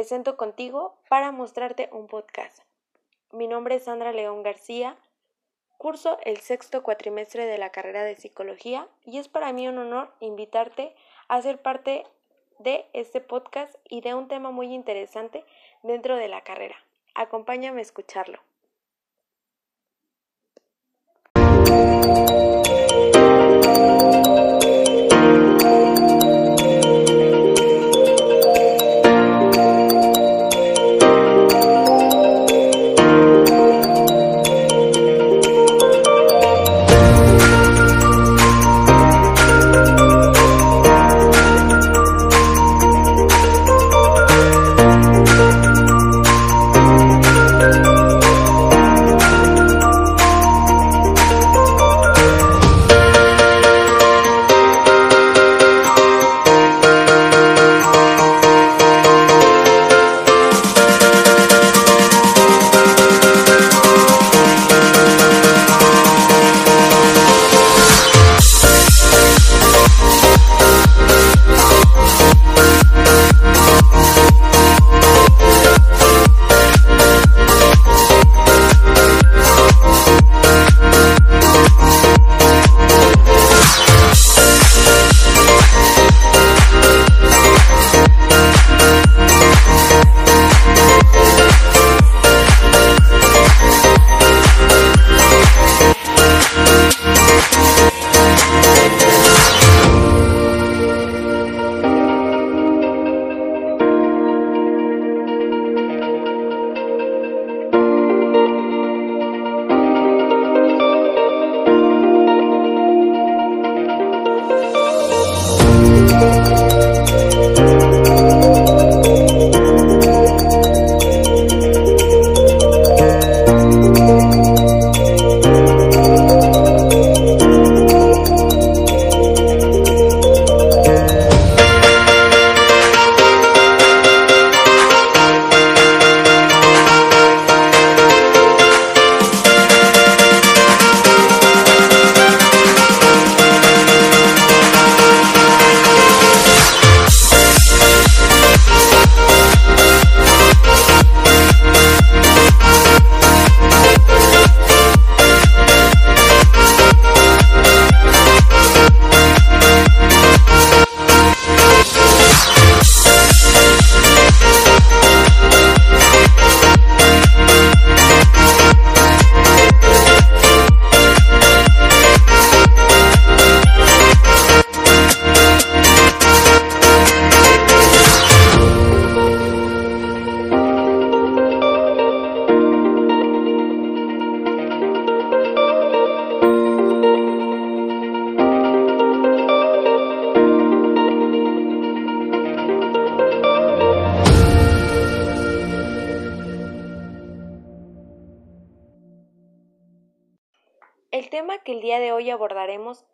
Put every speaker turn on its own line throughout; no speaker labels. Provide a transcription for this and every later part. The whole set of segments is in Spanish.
presento contigo para mostrarte un podcast. Mi nombre es Sandra León García, curso el sexto cuatrimestre de la carrera de psicología y es para mí un honor invitarte a ser parte de este podcast y de un tema muy interesante dentro de la carrera. Acompáñame a escucharlo.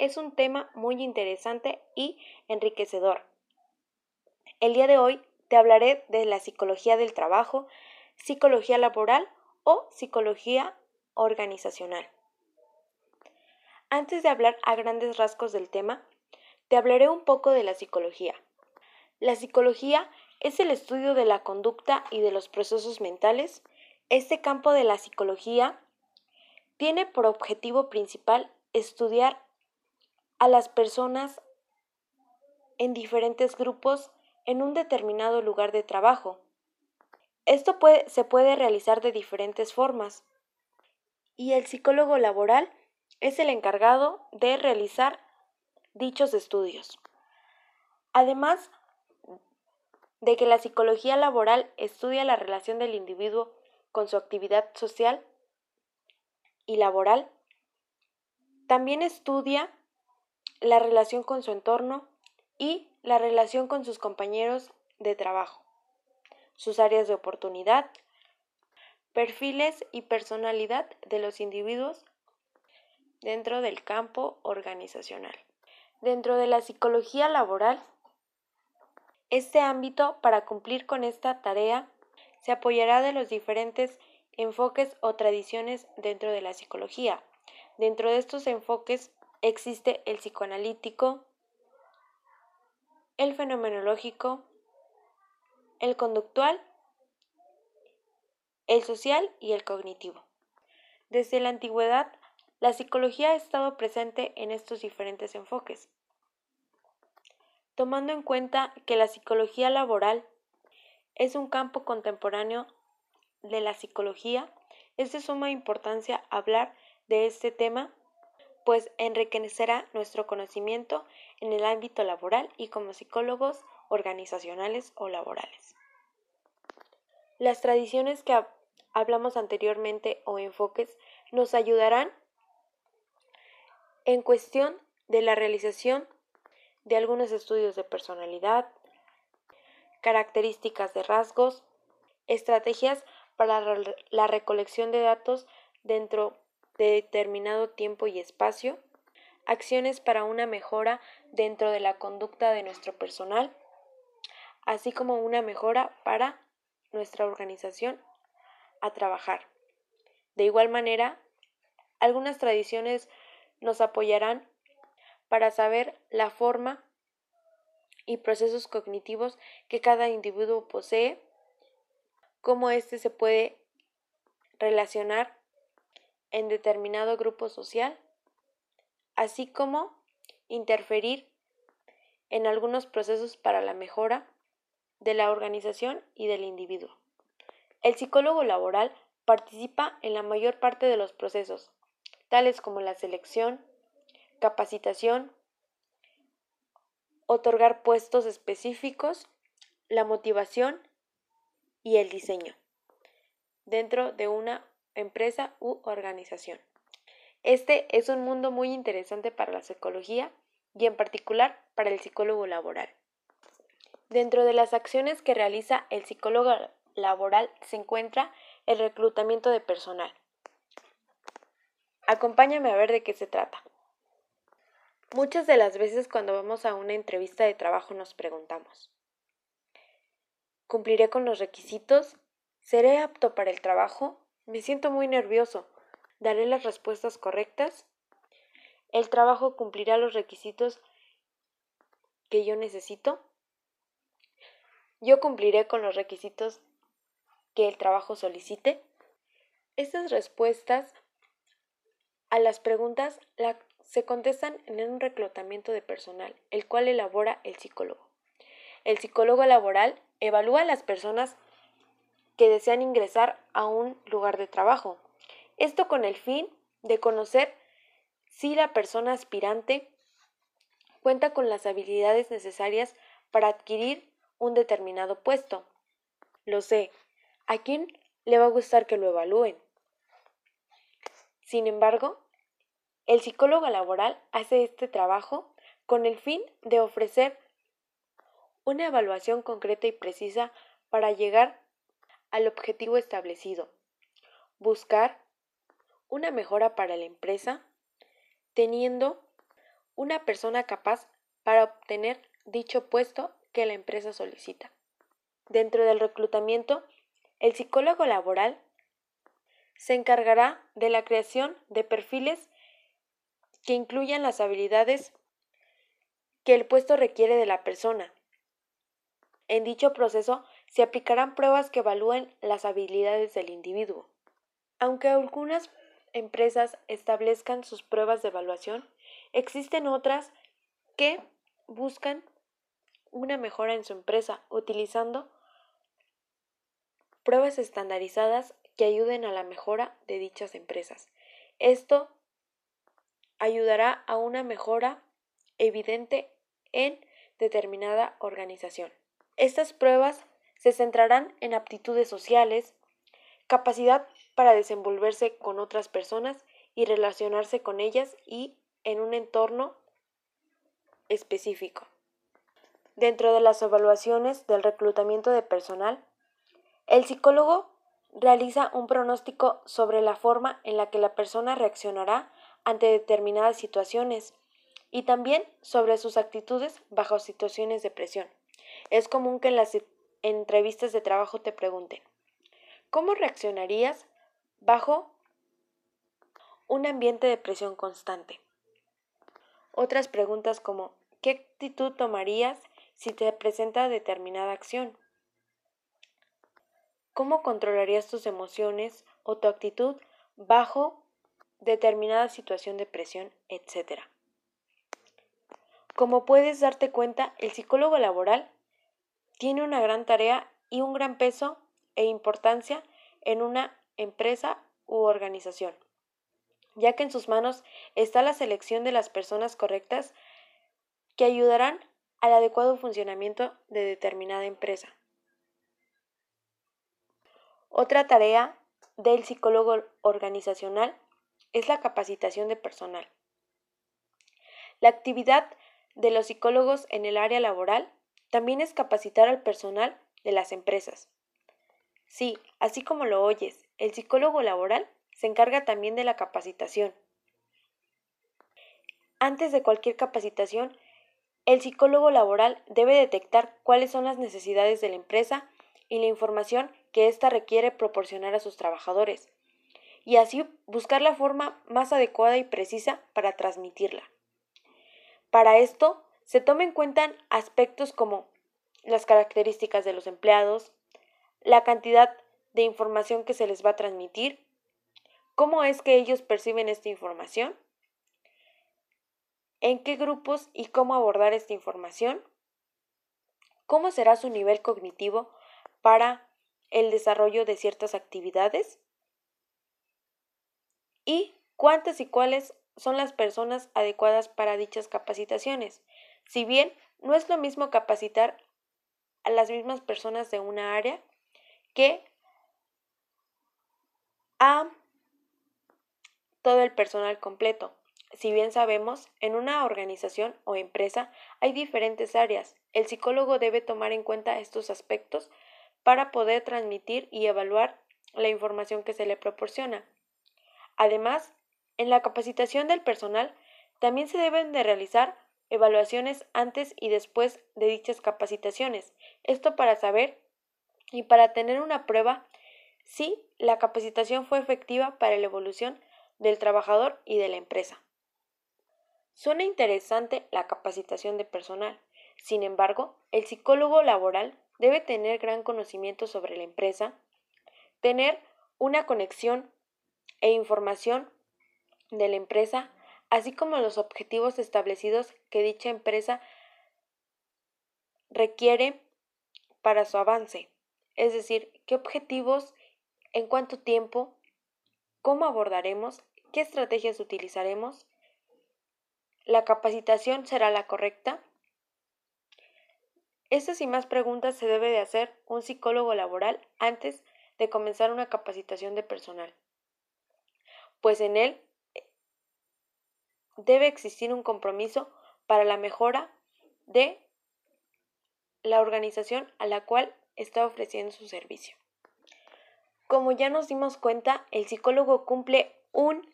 Es un tema muy interesante y enriquecedor. El día de hoy te hablaré de la psicología del trabajo, psicología laboral o psicología organizacional. Antes de hablar a grandes rasgos del tema, te hablaré un poco de la psicología. La psicología es el estudio de la conducta y de los procesos mentales. Este campo de la psicología tiene por objetivo principal estudiar a las personas en diferentes grupos en un determinado lugar de trabajo. Esto se puede realizar de diferentes formas y el psicólogo laboral es el encargado de realizar dichos estudios. Además de que la psicología laboral estudia la relación del individuo con su actividad social, y laboral. También estudia la relación con su entorno y la relación con sus compañeros de trabajo, sus áreas de oportunidad, perfiles y personalidad de los individuos dentro del campo organizacional. Dentro de la psicología laboral, este ámbito para cumplir con esta tarea se apoyará de los diferentes enfoques o tradiciones dentro de la psicología. Dentro de estos enfoques existe el psicoanalítico, el fenomenológico, el conductual, el social y el cognitivo. Desde la antigüedad, la psicología ha estado presente en estos diferentes enfoques, tomando en cuenta que la psicología laboral es un campo contemporáneo de la psicología, es de suma importancia hablar de este tema, pues enriquecerá nuestro conocimiento en el ámbito laboral y como psicólogos organizacionales o laborales. Las tradiciones que hablamos anteriormente o enfoques nos ayudarán en cuestión de la realización de algunos estudios de personalidad, características de rasgos, estrategias para la recolección de datos dentro de determinado tiempo y espacio, acciones para una mejora dentro de la conducta de nuestro personal, así como una mejora para nuestra organización a trabajar. De igual manera, algunas tradiciones nos apoyarán para saber la forma y procesos cognitivos que cada individuo posee, cómo éste se puede relacionar en determinado grupo social, así como interferir en algunos procesos para la mejora de la organización y del individuo. El psicólogo laboral participa en la mayor parte de los procesos, tales como la selección, capacitación, otorgar puestos específicos, la motivación y el diseño dentro de una empresa u organización. Este es un mundo muy interesante para la psicología y en particular para el psicólogo laboral. Dentro de las acciones que realiza el psicólogo laboral se encuentra el reclutamiento de personal. Acompáñame a ver de qué se trata. Muchas de las veces cuando vamos a una entrevista de trabajo nos preguntamos, ¿cumpliré con los requisitos? ¿Seré apto para el trabajo? Me siento muy nervioso. ¿Daré las respuestas correctas? ¿El trabajo cumplirá los requisitos que yo necesito? ¿Yo cumpliré con los requisitos que el trabajo solicite? Estas respuestas a las preguntas se contestan en un reclutamiento de personal, el cual elabora el psicólogo. El psicólogo laboral evalúa a las personas que desean ingresar a un lugar de trabajo. Esto con el fin de conocer si la persona aspirante cuenta con las habilidades necesarias para adquirir un determinado puesto. Lo sé, ¿a quién le va a gustar que lo evalúen? Sin embargo, el psicólogo laboral hace este trabajo con el fin de ofrecer una evaluación concreta y precisa para llegar al objetivo establecido, buscar una mejora para la empresa, teniendo una persona capaz para obtener dicho puesto que la empresa solicita. Dentro del reclutamiento, el psicólogo laboral se encargará de la creación de perfiles que incluyan las habilidades que el puesto requiere de la persona. En dicho proceso se aplicarán pruebas que evalúen las habilidades del individuo. Aunque algunas empresas establezcan sus pruebas de evaluación, existen otras que buscan una mejora en su empresa utilizando pruebas estandarizadas que ayuden a la mejora de dichas empresas. Esto ayudará a una mejora evidente en determinada organización. Estas pruebas se centrarán en aptitudes sociales, capacidad para desenvolverse con otras personas y relacionarse con ellas y en un entorno específico. Dentro de las evaluaciones del reclutamiento de personal, el psicólogo realiza un pronóstico sobre la forma en la que la persona reaccionará ante determinadas situaciones y también sobre sus actitudes bajo situaciones de presión. Es común que en las entrevistas de trabajo te pregunten, ¿cómo reaccionarías bajo un ambiente de presión constante? Otras preguntas como, ¿qué actitud tomarías si te presenta determinada acción. ¿Cómo controlarías tus emociones o tu actitud bajo determinada situación de presión, etcétera? Como puedes darte cuenta, el psicólogo laboral tiene una gran tarea y un gran peso e importancia en una empresa u organización, ya que en sus manos está la selección de las personas correctas que ayudarán al adecuado funcionamiento de determinada empresa. Otra tarea del psicólogo organizacional es la capacitación de personal. La actividad de los psicólogos en el área laboral también es capacitar al personal de las empresas. Sí, así como lo oyes, el psicólogo laboral se encarga también de la capacitación. Antes de cualquier capacitación, el psicólogo laboral debe detectar cuáles son las necesidades de la empresa y la información que ésta requiere proporcionar a sus trabajadores, y así buscar la forma más adecuada y precisa para transmitirla. Para esto, se toma en cuenta aspectos como las características de los empleados, la cantidad de información que se les va a transmitir, cómo es que ellos perciben esta información, en qué grupos y cómo abordar esta información, cómo será su nivel cognitivo para el desarrollo de ciertas actividades y cuántas y cuáles son las personas adecuadas para dichas capacitaciones. Si bien no es lo mismo capacitar a las mismas personas de una área que a todo el personal completo. Si bien sabemos, en una organización o empresa hay diferentes áreas. El psicólogo debe tomar en cuenta estos aspectos para poder transmitir y evaluar la información que se le proporciona. Además, en la capacitación del personal también se deben de realizar evaluaciones antes y después de dichas capacitaciones. Esto para saber y para tener una prueba si la capacitación fue efectiva para la evolución del trabajador y de la empresa. Suena interesante la capacitación de personal. Sin embargo, el psicólogo laboral debe tener gran conocimiento sobre la empresa, tener una conexión e información de la empresa, así como los objetivos establecidos que dicha empresa requiere para su avance, es decir, qué objetivos, en cuánto tiempo, cómo abordaremos, qué estrategias utilizaremos, la capacitación será la correcta. Estas y más preguntas se debe de hacer un psicólogo laboral antes de comenzar una capacitación de personal, pues en él debe existir un compromiso para la mejora de la organización a la cual está ofreciendo su servicio. Como ya nos dimos cuenta, el psicólogo cumple un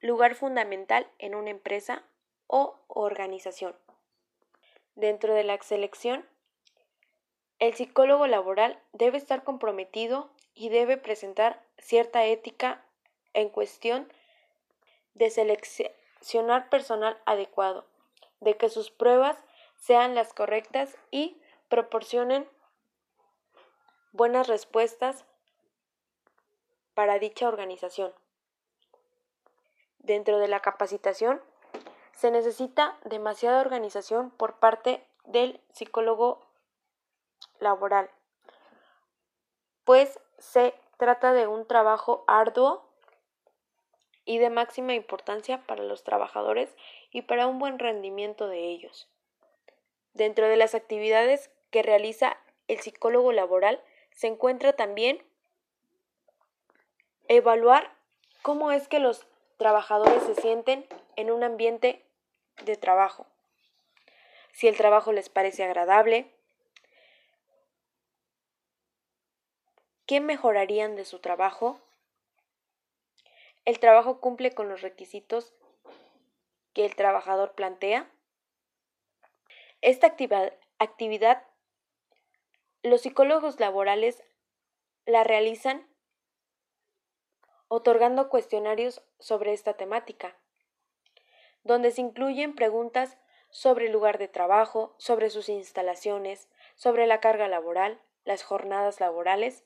lugar fundamental en una empresa o organización. Dentro de la selección, el psicólogo laboral debe estar comprometido y debe presentar cierta ética en cuestión de personal adecuado, de que sus pruebas sean las correctas y proporcionen buenas respuestas para dicha organización. Dentro de la capacitación se necesita demasiada organización por parte del psicólogo laboral, pues se trata de un trabajo arduo y de máxima importancia para los trabajadores y para un buen rendimiento de ellos. Dentro de las actividades que realiza el psicólogo laboral se encuentra también evaluar cómo es que los trabajadores se sienten en un ambiente de trabajo, si el trabajo les parece agradable, qué mejorarían de su trabajo, ¿El trabajo cumple con los requisitos que el trabajador plantea? Esta actividad, los psicólogos laborales la realizan otorgando cuestionarios sobre esta temática, donde se incluyen preguntas sobre el lugar de trabajo, sobre sus instalaciones, sobre la carga laboral, las jornadas laborales,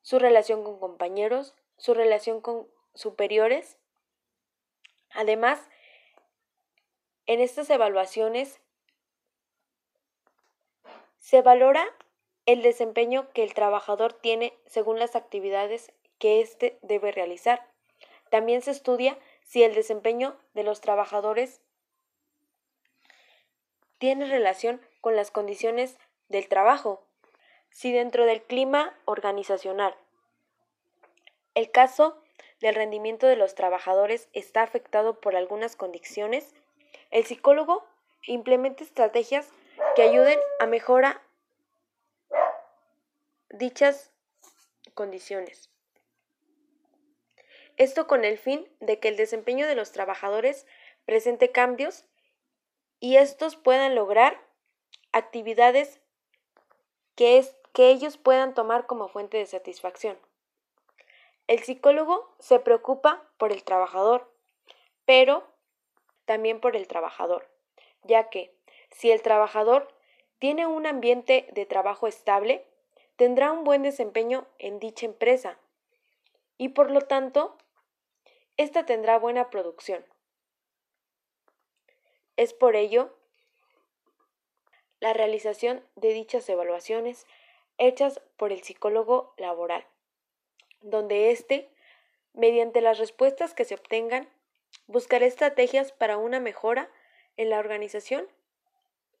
su relación con compañeros, su relación con superiores. Además, en estas evaluaciones se valora el desempeño que el trabajador tiene según las actividades que éste debe realizar. También se estudia si el desempeño de los trabajadores tiene relación con las condiciones del trabajo, si dentro del clima organizacional. El caso del rendimiento de los trabajadores está afectado por algunas condiciones, el psicólogo implementa estrategias que ayuden a mejorar dichas condiciones. Esto con el fin de que el desempeño de los trabajadores presente cambios y estos puedan lograr actividades que, es, que ellos puedan tomar como fuente de satisfacción. El psicólogo se preocupa por el trabajador, pero también por el trabajador, ya que si el trabajador tiene un ambiente de trabajo estable, tendrá un buen desempeño en dicha empresa y por lo tanto, ésta tendrá buena producción. Es por ello la realización de dichas evaluaciones hechas por el psicólogo laboral, donde éste, mediante las respuestas que se obtengan, buscará estrategias para una mejora en la organización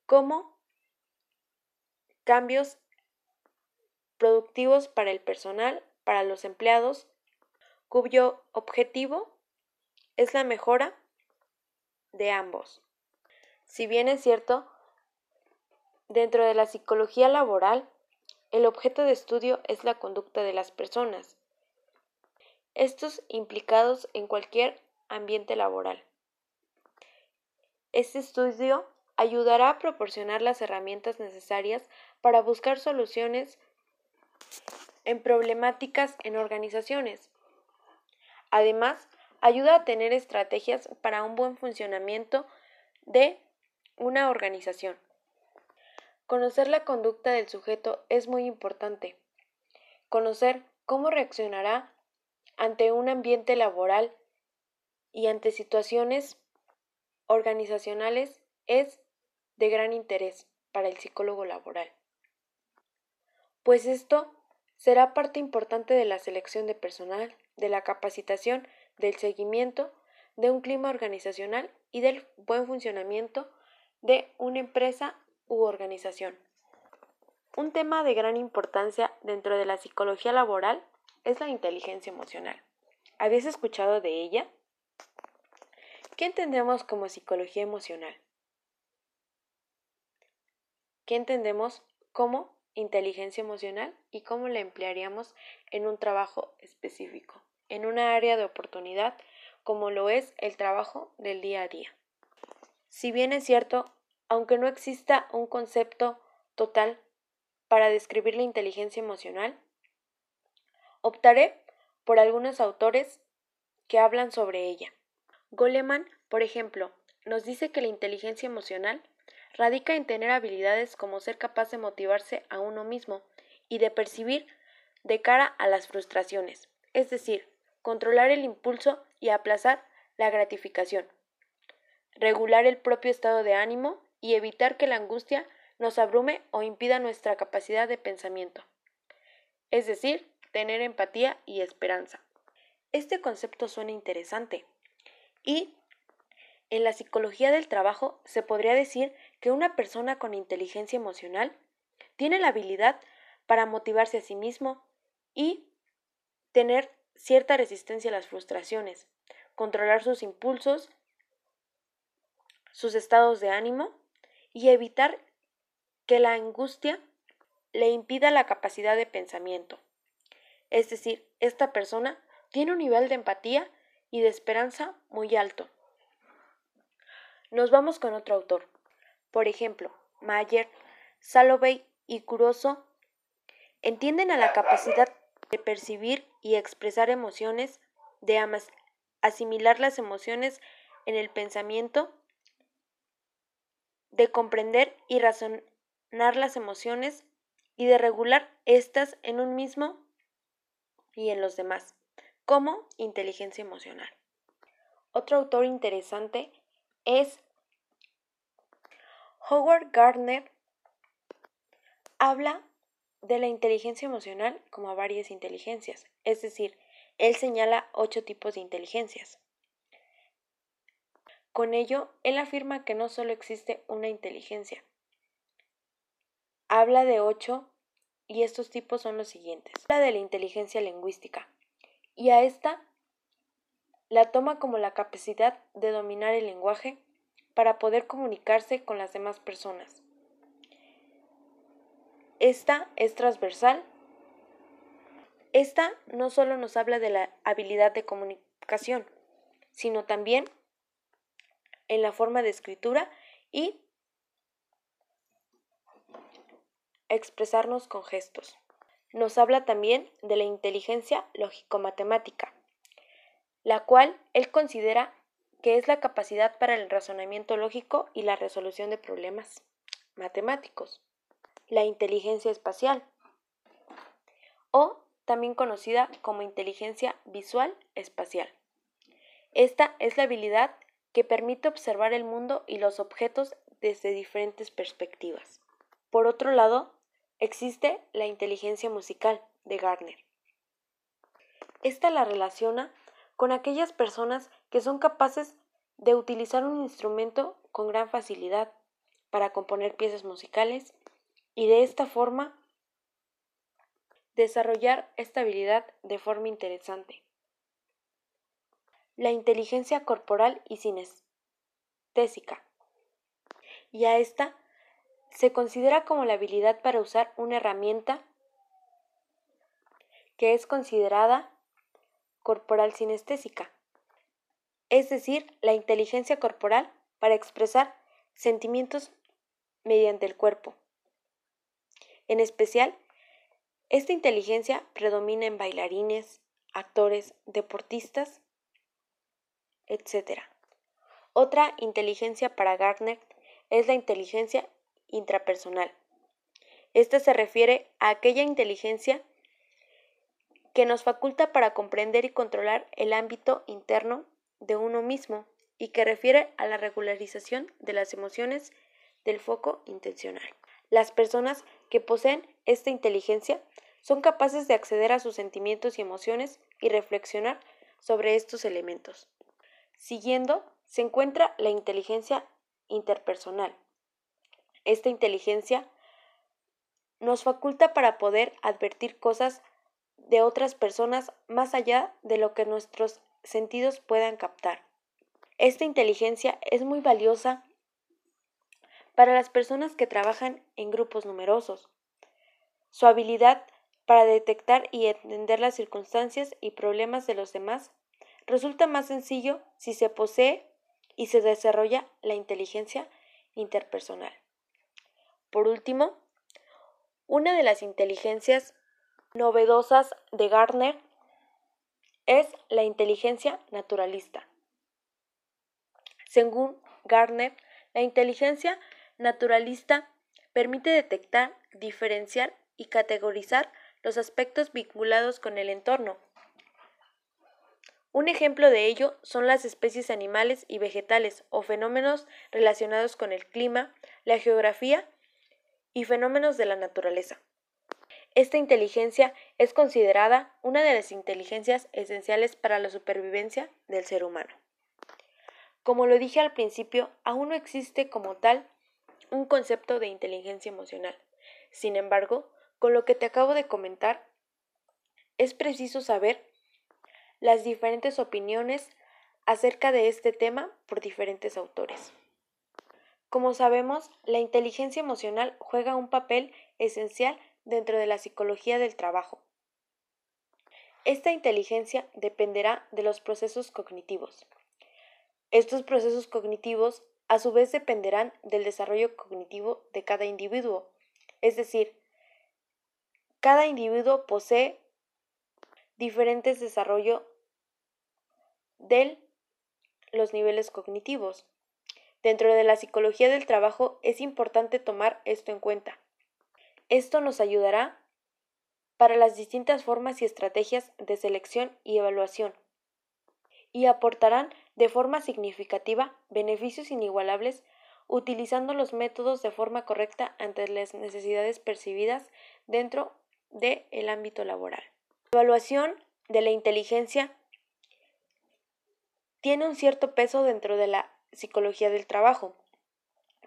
como cambios productivos para el personal, para los empleados, cuyo objetivo es la mejora de ambos. Si bien es cierto, dentro de la psicología laboral, el objeto de estudio es la conducta de las personas, estos implicados en cualquier ambiente laboral. Este estudio ayudará a proporcionar las herramientas necesarias para buscar soluciones en problemáticas en organizaciones. Además, ayuda a tener estrategias para un buen funcionamiento de una organización. Conocer la conducta del sujeto es muy importante. Conocer cómo reaccionará ante un ambiente laboral y ante situaciones organizacionales es de gran interés para el psicólogo laboral, pues esto será parte importante de la selección de personal, de la capacitación, del seguimiento, de un clima organizacional y del buen funcionamiento de una empresa u organización. Un tema de gran importancia dentro de la psicología laboral es la inteligencia emocional. ¿Habías escuchado de ella? ¿Qué entendemos como psicología emocional? ¿Qué entendemos como inteligencia emocional y cómo la emplearíamos en un trabajo específico, en una área de oportunidad como lo es el trabajo del día a día? Si bien es cierto, aunque no exista un concepto total para describir la inteligencia emocional, optaré por algunos autores que hablan sobre ella. Goleman, por ejemplo, nos dice que la inteligencia emocional radica en tener habilidades como ser capaz de motivarse a uno mismo y de percibir de cara a las frustraciones, es decir, controlar el impulso y aplazar la gratificación, regular el propio estado de ánimo y evitar que la angustia nos abrume o impida nuestra capacidad de pensamiento. Es decir, tener empatía y esperanza. Este concepto suena interesante y en la psicología del trabajo se podría decir que una persona con inteligencia emocional tiene la habilidad para motivarse a sí mismo y tener cierta resistencia a las frustraciones, controlar sus impulsos, sus estados de ánimo y evitar que la angustia le impida la capacidad de pensamiento. Es decir, esta persona tiene un nivel de empatía y de esperanza muy alto. Nos vamos con otro autor. Por ejemplo, Mayer, Salovey y Curoso entienden a la capacidad de percibir y expresar emociones, de asimilar las emociones en el pensamiento de comprender y razonar las emociones y de regular estas en un mismo y en los demás, como inteligencia emocional. Otro autor interesante es Howard Gardner. Habla de la inteligencia emocional como varias inteligencias, es decir, él señala ocho tipos de inteligencias. Con ello, él afirma que no solo existe una inteligencia. Habla de ocho y estos tipos son los siguientes. Habla de la inteligencia lingüística y a esta la toma como la capacidad de dominar el lenguaje para poder comunicarse con las demás personas. Esta es transversal. Esta no solo nos habla de la habilidad de comunicación, sino también en la forma de escritura y expresarnos con gestos. Nos habla también de la inteligencia lógico-matemática, la cual él considera que es la capacidad para el razonamiento lógico y la resolución de problemas matemáticos. La inteligencia espacial, o también conocida como inteligencia visual espacial. Esta es la habilidad que permite observar el mundo y los objetos desde diferentes perspectivas. Por otro lado, existe la inteligencia musical de Gardner. Esta la relaciona con aquellas personas que son capaces de utilizar un instrumento con gran facilidad para componer piezas musicales y de esta forma desarrollar esta habilidad de forma interesante la inteligencia corporal y sinestésica. Y a esta se considera como la habilidad para usar una herramienta que es considerada corporal sinestésica, es decir, la inteligencia corporal para expresar sentimientos mediante el cuerpo. En especial, esta inteligencia predomina en bailarines, actores, deportistas etc. Otra inteligencia para Gardner es la inteligencia intrapersonal. Esta se refiere a aquella inteligencia que nos faculta para comprender y controlar el ámbito interno de uno mismo y que refiere a la regularización de las emociones del foco intencional. Las personas que poseen esta inteligencia son capaces de acceder a sus sentimientos y emociones y reflexionar sobre estos elementos. Siguiendo, se encuentra la inteligencia interpersonal. Esta inteligencia nos faculta para poder advertir cosas de otras personas más allá de lo que nuestros sentidos puedan captar. Esta inteligencia es muy valiosa para las personas que trabajan en grupos numerosos. Su habilidad para detectar y entender las circunstancias y problemas de los demás resulta más sencillo si se posee y se desarrolla la inteligencia interpersonal. Por último, una de las inteligencias novedosas de Gardner es la inteligencia naturalista. Según Gardner, la inteligencia naturalista permite detectar, diferenciar y categorizar los aspectos vinculados con el entorno, un ejemplo de ello son las especies animales y vegetales o fenómenos relacionados con el clima, la geografía y fenómenos de la naturaleza. Esta inteligencia es considerada una de las inteligencias esenciales para la supervivencia del ser humano. Como lo dije al principio, aún no existe como tal un concepto de inteligencia emocional. Sin embargo, con lo que te acabo de comentar, es preciso saber las diferentes opiniones acerca de este tema por diferentes autores. Como sabemos, la inteligencia emocional juega un papel esencial dentro de la psicología del trabajo. Esta inteligencia dependerá de los procesos cognitivos. Estos procesos cognitivos a su vez dependerán del desarrollo cognitivo de cada individuo, es decir, cada individuo posee diferentes desarrollos de los niveles cognitivos. Dentro de la psicología del trabajo es importante tomar esto en cuenta. Esto nos ayudará para las distintas formas y estrategias de selección y evaluación y aportarán de forma significativa beneficios inigualables utilizando los métodos de forma correcta ante las necesidades percibidas dentro del ámbito laboral. La evaluación de la inteligencia tiene un cierto peso dentro de la psicología del trabajo.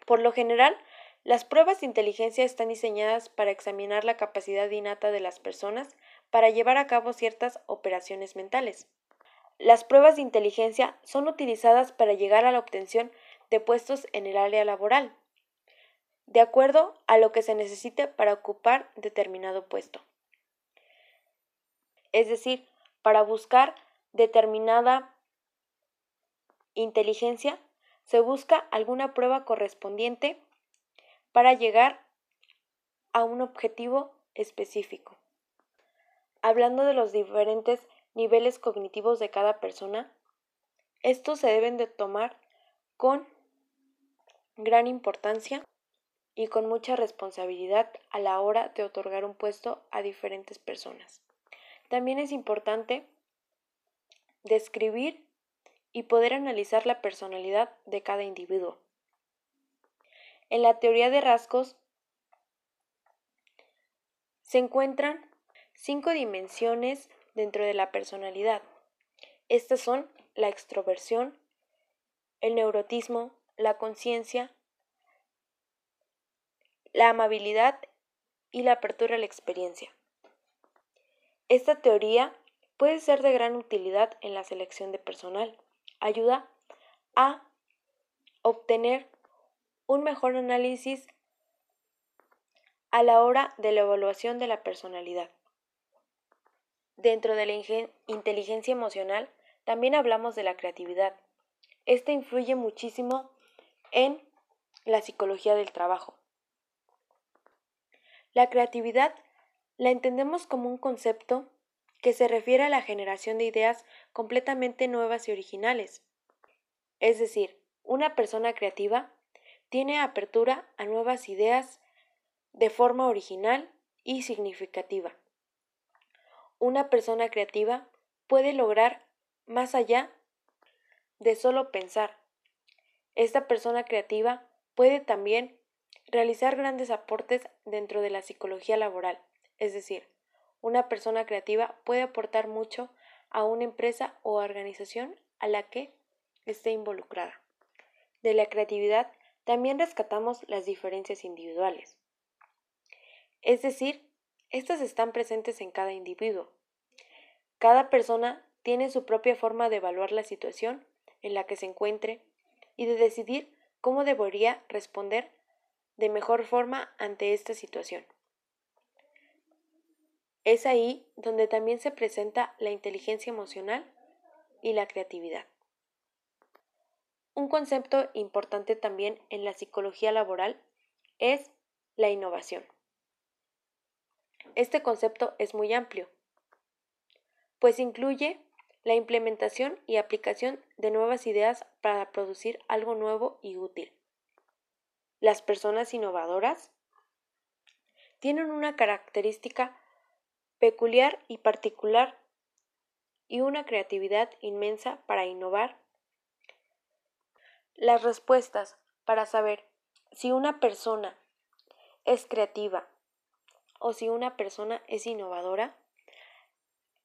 Por lo general, las pruebas de inteligencia están diseñadas para examinar la capacidad innata de las personas para llevar a cabo ciertas operaciones mentales. Las pruebas de inteligencia son utilizadas para llegar a la obtención de puestos en el área laboral, de acuerdo a lo que se necesite para ocupar determinado puesto. Es decir, para buscar determinada inteligencia, se busca alguna prueba correspondiente para llegar a un objetivo específico. Hablando de los diferentes niveles cognitivos de cada persona, estos se deben de tomar con gran importancia y con mucha responsabilidad a la hora de otorgar un puesto a diferentes personas. También es importante describir y poder analizar la personalidad de cada individuo. En la teoría de rasgos se encuentran cinco dimensiones dentro de la personalidad. Estas son la extroversión, el neurotismo, la conciencia, la amabilidad y la apertura a la experiencia. Esta teoría puede ser de gran utilidad en la selección de personal. Ayuda a obtener un mejor análisis a la hora de la evaluación de la personalidad. Dentro de la inteligencia emocional también hablamos de la creatividad. Esta influye muchísimo en la psicología del trabajo. La creatividad la entendemos como un concepto que se refiere a la generación de ideas completamente nuevas y originales. Es decir, una persona creativa tiene apertura a nuevas ideas de forma original y significativa. Una persona creativa puede lograr más allá de solo pensar, esta persona creativa puede también realizar grandes aportes dentro de la psicología laboral, es decir, una persona creativa puede aportar mucho a una empresa o organización a la que esté involucrada. De la creatividad también rescatamos las diferencias individuales. Es decir, estas están presentes en cada individuo. Cada persona tiene su propia forma de evaluar la situación en la que se encuentre y de decidir cómo debería responder de mejor forma ante esta situación. Es ahí donde también se presenta la inteligencia emocional y la creatividad. Un concepto importante también en la psicología laboral es la innovación. Este concepto es muy amplio, pues incluye la implementación y aplicación de nuevas ideas para producir algo nuevo y útil. Las personas innovadoras tienen una característica peculiar y particular y una creatividad inmensa para innovar. Las respuestas para saber si una persona es creativa o si una persona es innovadora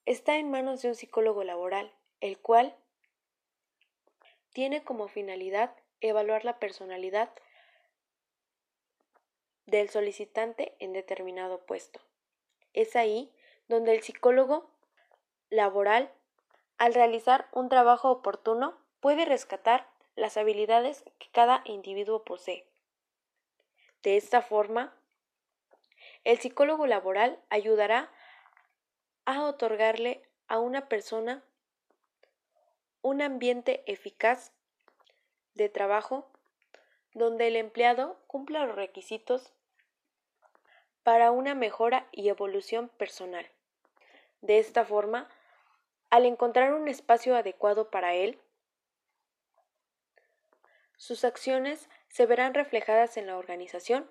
está en manos de un psicólogo laboral, el cual tiene como finalidad evaluar la personalidad del solicitante en determinado puesto. Es ahí donde el psicólogo laboral, al realizar un trabajo oportuno, puede rescatar las habilidades que cada individuo posee. De esta forma, el psicólogo laboral ayudará a otorgarle a una persona un ambiente eficaz de trabajo donde el empleado cumpla los requisitos para una mejora y evolución personal. De esta forma, al encontrar un espacio adecuado para él, sus acciones se verán reflejadas en la organización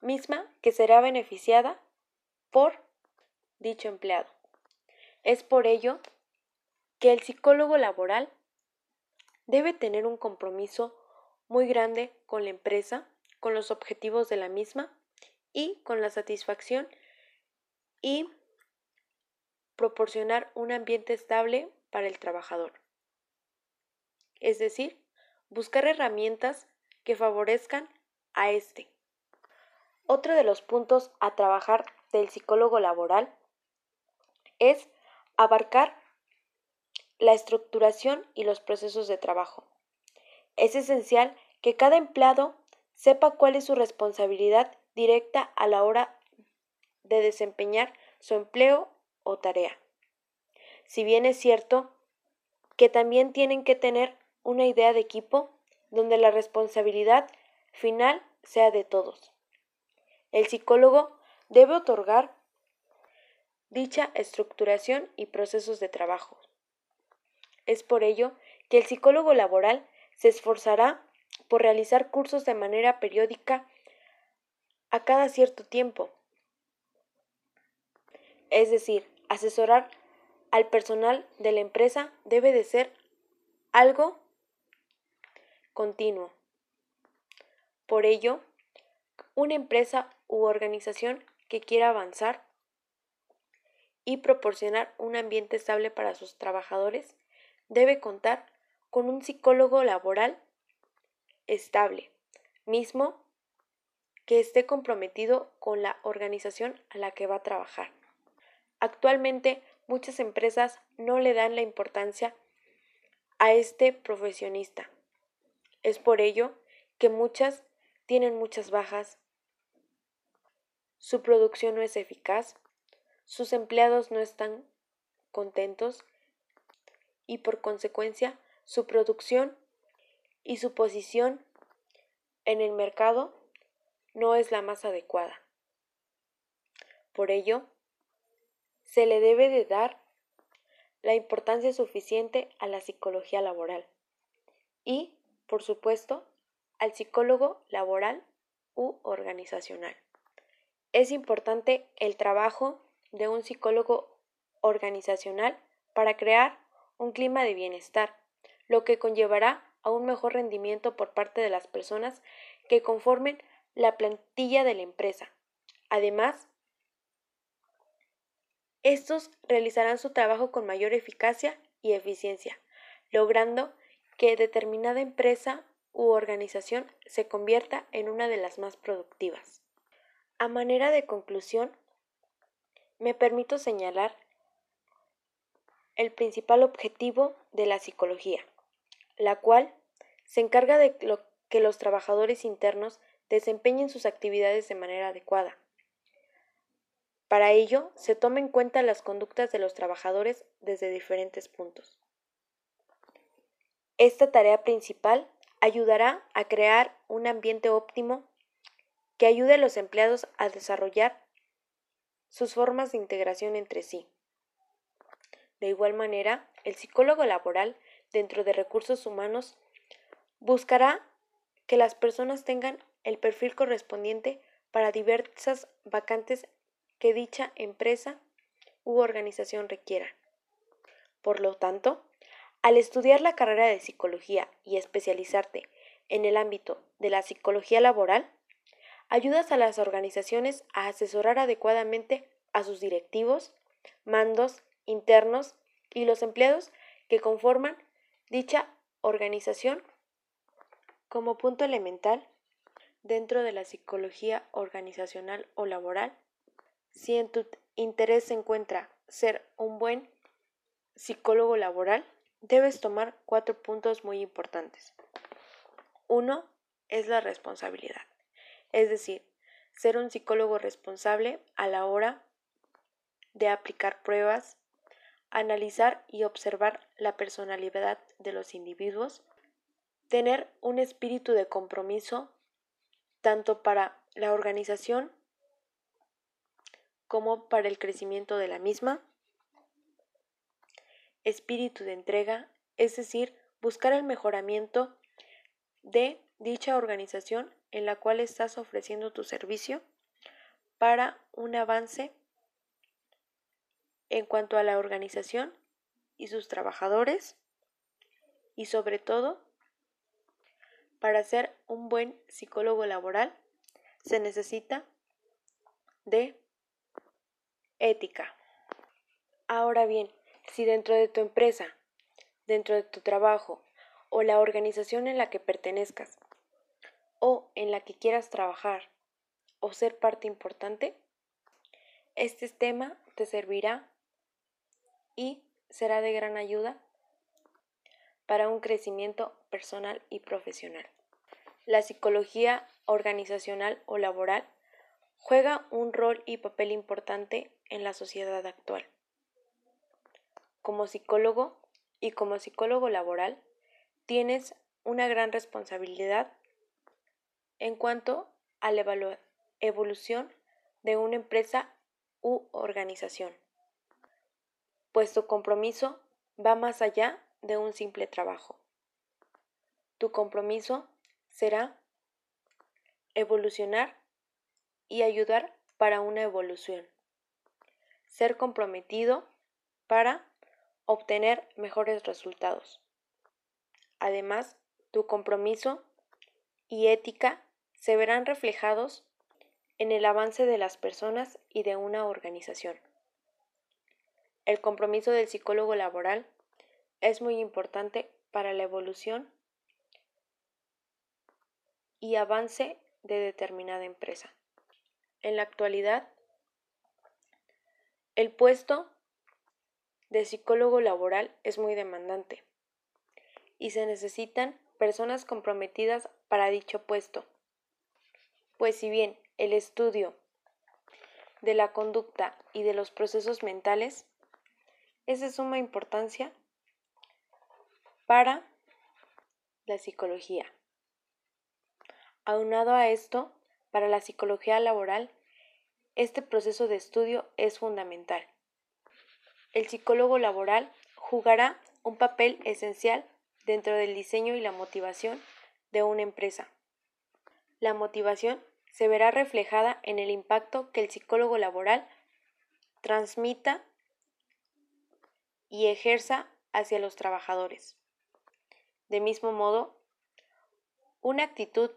misma que será beneficiada por dicho empleado. Es por ello que el psicólogo laboral debe tener un compromiso muy grande con la empresa, con los objetivos de la misma y con la satisfacción y proporcionar un ambiente estable para el trabajador. Es decir, buscar herramientas que favorezcan a este. Otro de los puntos a trabajar del psicólogo laboral es abarcar la estructuración y los procesos de trabajo. Es esencial que cada empleado sepa cuál es su responsabilidad directa a la hora de desempeñar su empleo o tarea. Si bien es cierto que también tienen que tener una idea de equipo donde la responsabilidad final sea de todos. El psicólogo debe otorgar dicha estructuración y procesos de trabajo. Es por ello que el psicólogo laboral se esforzará por realizar cursos de manera periódica a cada cierto tiempo. Es decir, asesorar al personal de la empresa debe de ser algo continuo. Por ello, una empresa u organización que quiera avanzar y proporcionar un ambiente estable para sus trabajadores debe contar con un psicólogo laboral estable, mismo que esté comprometido con la organización a la que va a trabajar. Actualmente muchas empresas no le dan la importancia a este profesionista. Es por ello que muchas tienen muchas bajas, su producción no es eficaz, sus empleados no están contentos y por consecuencia su producción y su posición en el mercado no es la más adecuada. Por ello, se le debe de dar la importancia suficiente a la psicología laboral y, por supuesto, al psicólogo laboral u organizacional. Es importante el trabajo de un psicólogo organizacional para crear un clima de bienestar, lo que conllevará a un mejor rendimiento por parte de las personas que conformen la plantilla de la empresa. Además, estos realizarán su trabajo con mayor eficacia y eficiencia, logrando que determinada empresa u organización se convierta en una de las más productivas. A manera de conclusión, me permito señalar el principal objetivo de la psicología, la cual se encarga de que los trabajadores internos desempeñen sus actividades de manera adecuada. Para ello, se toma en cuenta las conductas de los trabajadores desde diferentes puntos. Esta tarea principal ayudará a crear un ambiente óptimo que ayude a los empleados a desarrollar sus formas de integración entre sí. De igual manera, el psicólogo laboral dentro de recursos humanos buscará que las personas tengan el perfil correspondiente para diversas vacantes que dicha empresa u organización requiera. Por lo tanto, al estudiar la carrera de psicología y especializarte en el ámbito de la psicología laboral, ayudas a las organizaciones a asesorar adecuadamente a sus directivos, mandos, internos y los empleados que conforman dicha organización como punto elemental dentro de la psicología organizacional o laboral. Si en tu interés se encuentra ser un buen psicólogo laboral, debes tomar cuatro puntos muy importantes. Uno es la responsabilidad, es decir, ser un psicólogo responsable a la hora de aplicar pruebas, analizar y observar la personalidad de los individuos, tener un espíritu de compromiso tanto para la organización como para el crecimiento de la misma, espíritu de entrega, es decir, buscar el mejoramiento de dicha organización en la cual estás ofreciendo tu servicio para un avance en cuanto a la organización y sus trabajadores y sobre todo para ser un buen psicólogo laboral se necesita de ética. Ahora bien, si dentro de tu empresa, dentro de tu trabajo o la organización en la que pertenezcas o en la que quieras trabajar o ser parte importante, este tema te servirá y será de gran ayuda para un crecimiento personal y profesional. La psicología organizacional o laboral juega un rol y papel importante en la sociedad actual. Como psicólogo y como psicólogo laboral, tienes una gran responsabilidad en cuanto a la evolución de una empresa u organización, pues tu compromiso va más allá de un simple trabajo. Tu compromiso será evolucionar y ayudar para una evolución. Ser comprometido para obtener mejores resultados. Además, tu compromiso y ética se verán reflejados en el avance de las personas y de una organización. El compromiso del psicólogo laboral es muy importante para la evolución y avance de determinada empresa. En la actualidad, el puesto de psicólogo laboral es muy demandante y se necesitan personas comprometidas para dicho puesto. Pues si bien el estudio de la conducta y de los procesos mentales es de suma importancia para la psicología. Aunado a esto, para la psicología laboral, este proceso de estudio es fundamental. El psicólogo laboral jugará un papel esencial dentro del diseño y la motivación de una empresa. La motivación se verá reflejada en el impacto que el psicólogo laboral transmita y ejerza hacia los trabajadores. De mismo modo, una actitud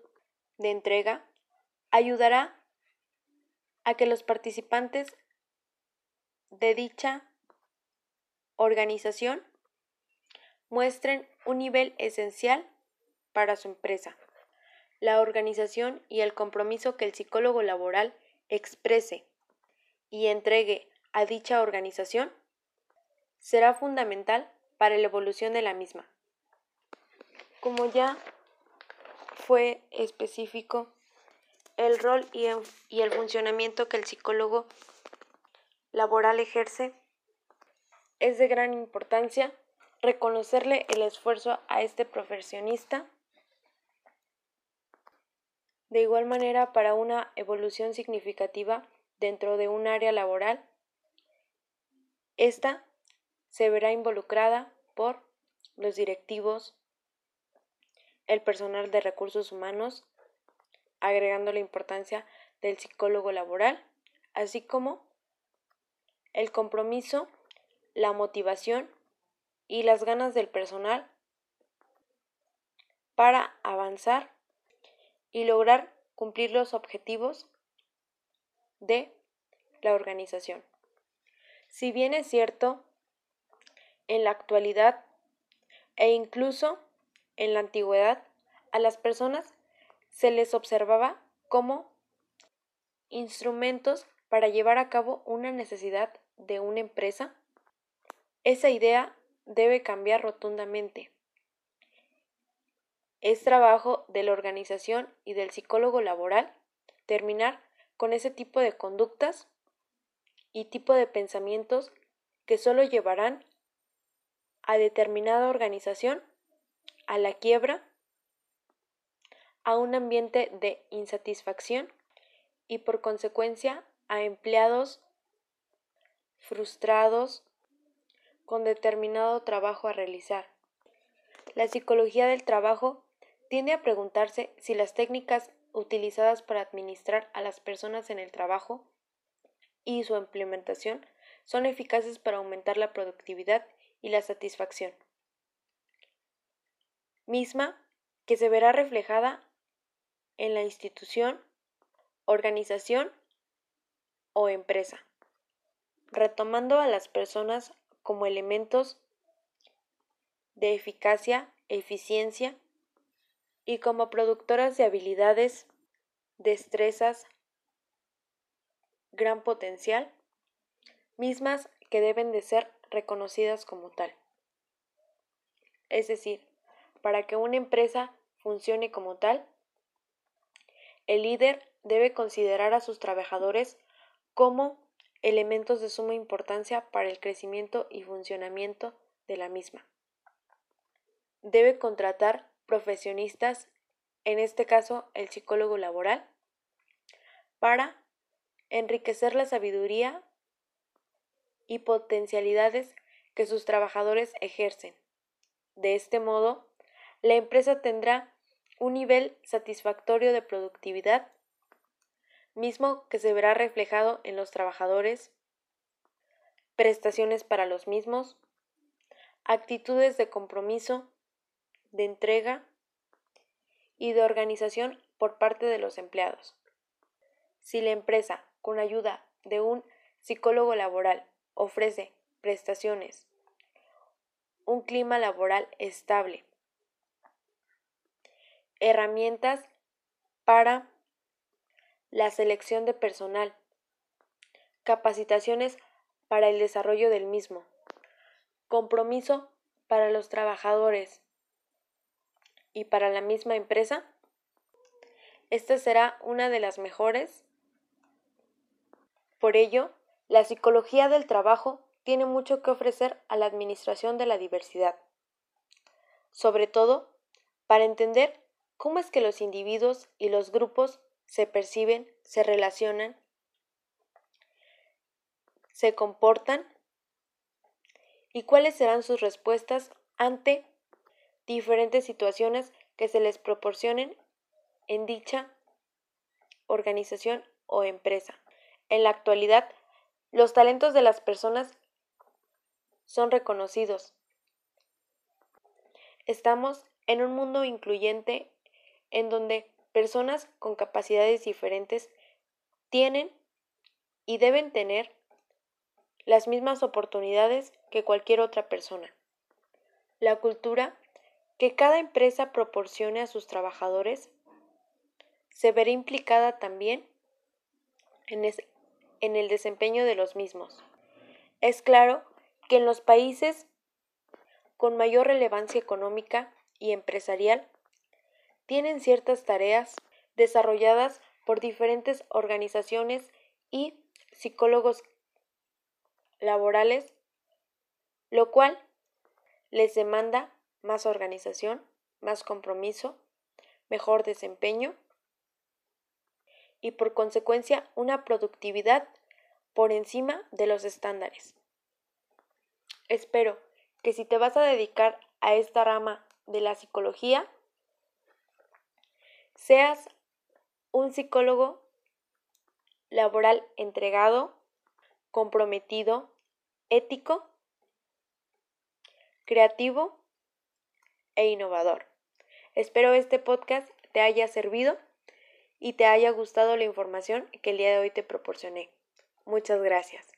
de entrega ayudará a que los participantes de dicha organización muestren un nivel esencial para su empresa. La organización y el compromiso que el psicólogo laboral exprese y entregue a dicha organización será fundamental para la evolución de la misma. Como ya fue específico, el rol y, el funcionamiento que el psicólogo laboral ejerce es de gran importancia reconocerle el esfuerzo a este profesionista. De igual manera, para una evolución significativa dentro de un área laboral, esta se verá involucrada por los directivos, el personal de recursos humanos, agregando la importancia del psicólogo laboral, así como el compromiso, la motivación y las ganas del personal para avanzar y lograr cumplir los objetivos de la organización. Si bien es cierto, en la actualidad e incluso en la antigüedad, a las personas se les observaba como instrumentos para llevar a cabo una necesidad de una empresa. Esa idea debe cambiar rotundamente. Es trabajo de la organización y del psicólogo laboral terminar con ese tipo de conductas y tipo de pensamientos que solo llevarán a determinada organización a la quiebra, a un ambiente de insatisfacción y por consecuencia a empleados frustrados con determinado trabajo a realizar. La psicología del trabajo tiende a preguntarse si las técnicas utilizadas para administrar a las personas en el trabajo y su implementación son eficaces para aumentar la productividad y la satisfacción, misma que se verá reflejada en la institución, organización o empresa, retomando a las personas como elementos de eficacia, eficiencia y como productoras de habilidades, destrezas, gran potencial, mismas que deben de ser reconocidas como tal. Es decir, para que una empresa funcione como tal, el líder debe considerar a sus trabajadores como elementos de suma importancia para el crecimiento y funcionamiento de la misma. Debe contratar profesionistas, en este caso el psicólogo laboral, para enriquecer la sabiduría y potencialidades que sus trabajadores ejercen. De este modo, la empresa tendrá un nivel satisfactorio de productividad, mismo que se verá reflejado en los trabajadores, prestaciones para los mismos, actitudes de compromiso, de entrega y de organización por parte de los empleados. Si la empresa, con ayuda de un psicólogo laboral, ofrece prestaciones, un clima laboral estable, herramientas para la selección de personal, capacitaciones para el desarrollo del mismo, compromiso para los trabajadores y para la misma empresa, esta será una de las mejores. Por ello, la psicología del trabajo tiene mucho que ofrecer a la administración de la diversidad, sobre todo para entender cómo es que los individuos y los grupos se perciben, se relacionan, se comportan y cuáles serán sus respuestas ante diferentes situaciones que se les proporcionen en dicha organización o empresa. En la actualidad, los talentos de las personas son reconocidos. Estamos en un mundo incluyente en donde personas con capacidades diferentes tienen y deben tener las mismas oportunidades que cualquier otra persona. La cultura que cada empresa proporcione a sus trabajadores se verá implicada también en, en, el desempeño de los mismos. Es claro que en los países con mayor relevancia económica y empresarial tienen ciertas tareas desarrolladas por diferentes organizaciones y psicólogos laborales, lo cual les demanda más organización, más compromiso, mejor desempeño y por consecuencia una productividad por encima de los estándares. Espero que si te vas a dedicar a esta rama de la psicología, seas un psicólogo laboral entregado, comprometido, ético, creativo e innovador. Espero este podcast te haya servido y te haya gustado la información que el día de hoy te proporcioné. Muchas gracias.